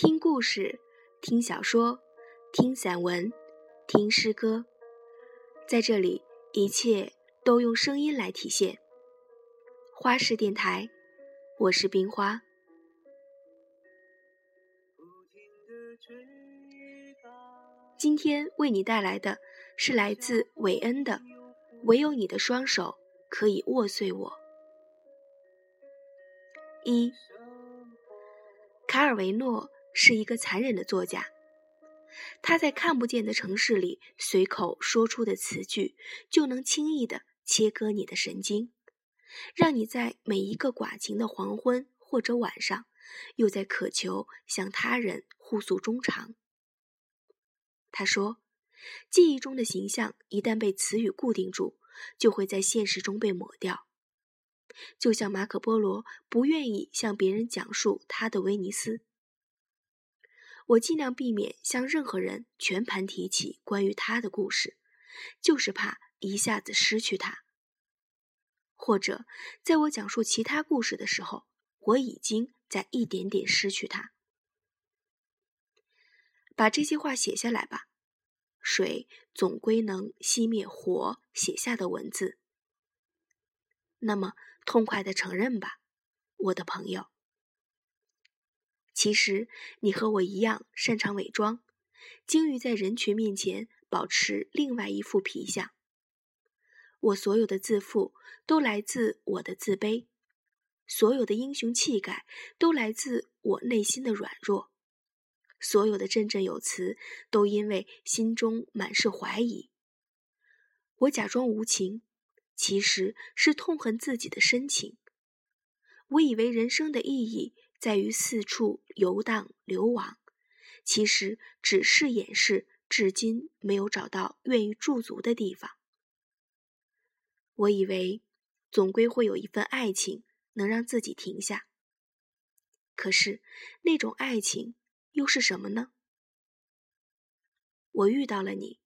听故事，听小说，听散文，听诗歌，在这里，一切都用声音来体现。花式电台，我是冰花。今天为你带来的是来自韦恩的《唯有你的双手可以握碎我》。一，卡尔维诺是一个残忍的作家，他在看不见的城市里随口说出的词句，就能轻易的切割你的神经，让你在每一个寡情的黄昏或者晚上，又在渴求向他人互诉衷肠。他说：“记忆中的形象一旦被词语固定住，就会在现实中被抹掉。就像马可·波罗不愿意向别人讲述他的威尼斯。我尽量避免向任何人全盘提起关于他的故事，就是怕一下子失去他。或者，在我讲述其他故事的时候，我已经在一点点失去他。把这些话写下来吧。”水总归能熄灭火写下的文字。那么，痛快的承认吧，我的朋友。其实你和我一样擅长伪装，精于在人群面前保持另外一副皮相。我所有的自负都来自我的自卑，所有的英雄气概都来自我内心的软弱。所有的振振有词，都因为心中满是怀疑。我假装无情，其实是痛恨自己的深情。我以为人生的意义在于四处游荡流亡，其实只是掩饰至今没有找到愿意驻足的地方。我以为总归会有一份爱情能让自己停下，可是那种爱情。又是什么呢？我遇到了你，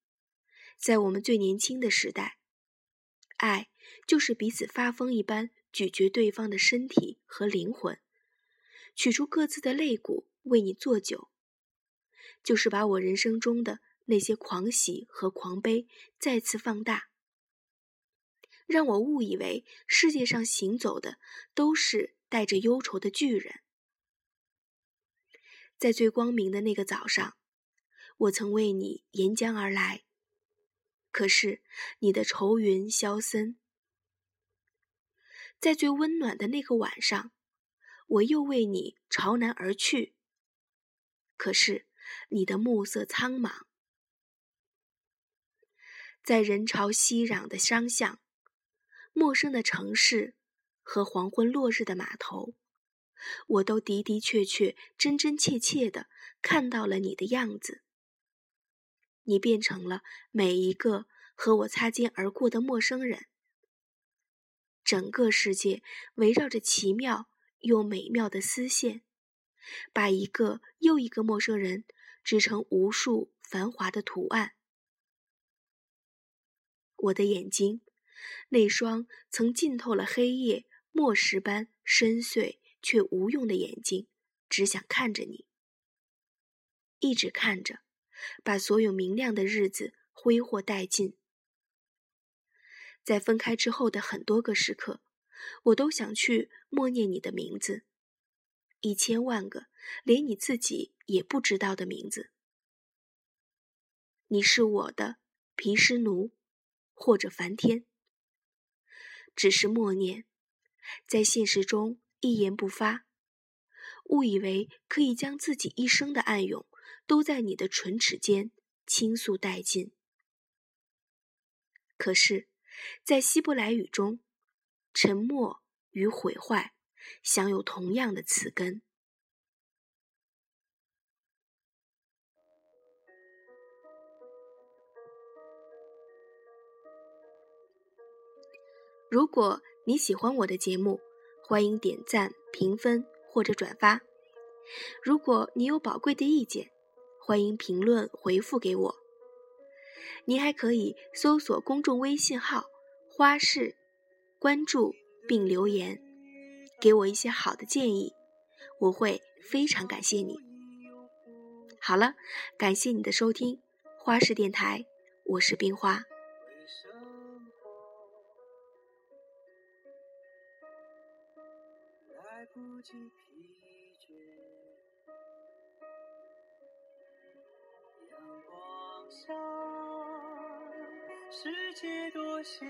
在我们最年轻的时代，爱就是彼此发疯一般咀嚼对方的身体和灵魂，取出各自的肋骨为你做酒，就是把我人生中的那些狂喜和狂悲再次放大，让我误以为世界上行走的都是带着忧愁的巨人。在最光明的那个早上，我曾为你沿江而来。可是你的愁云消森。在最温暖的那个晚上，我又为你朝南而去。可是你的暮色苍茫。在人潮熙攘的商巷、陌生的城市和黄昏落日的码头。我都的的确确、真真切切的看到了你的样子。你变成了每一个和我擦肩而过的陌生人。整个世界围绕着奇妙又美妙的丝线，把一个又一个陌生人织成无数繁华的图案。我的眼睛，那双曾浸透了黑夜墨石般深邃。却无用的眼睛，只想看着你，一直看着，把所有明亮的日子挥霍殆尽。在分开之后的很多个时刻，我都想去默念你的名字，一千万个连你自己也不知道的名字。你是我的皮湿奴，或者梵天，只是默念，在现实中。一言不发，误以为可以将自己一生的暗涌都在你的唇齿间倾诉殆尽。可是，在希伯来语中，沉默与毁坏享有同样的词根。如果你喜欢我的节目，欢迎点赞、评分或者转发。如果你有宝贵的意见，欢迎评论回复给我。你还可以搜索公众微信号“花式”，关注并留言，给我一些好的建议，我会非常感谢你。好了，感谢你的收听，花式电台，我是冰花。阳光下，世界多鲜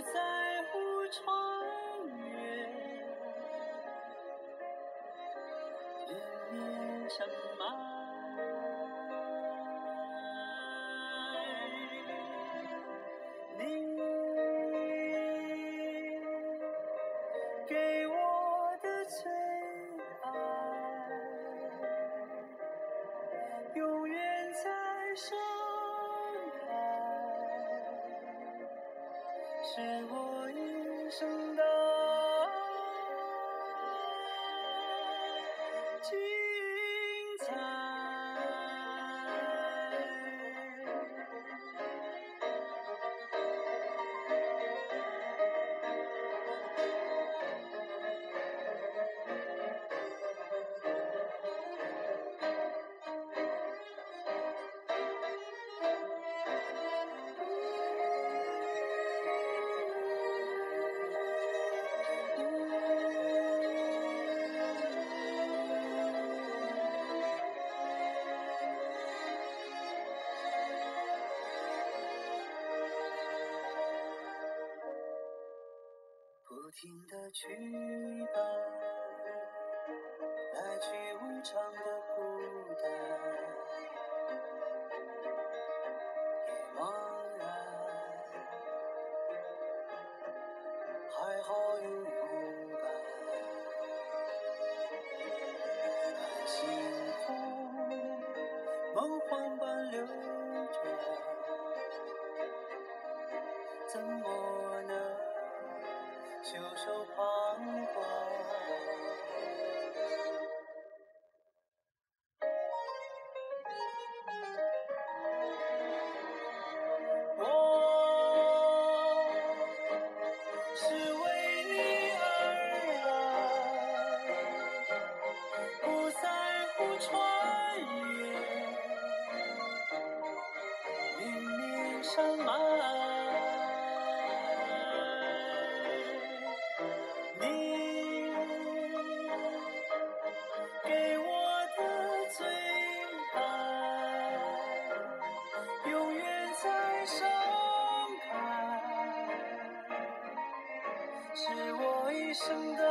不在乎穿越人面尘埃。是我一生的。去吧，来去无常的孤单，也茫然。还好有你给我的最爱永远在盛开是我一生的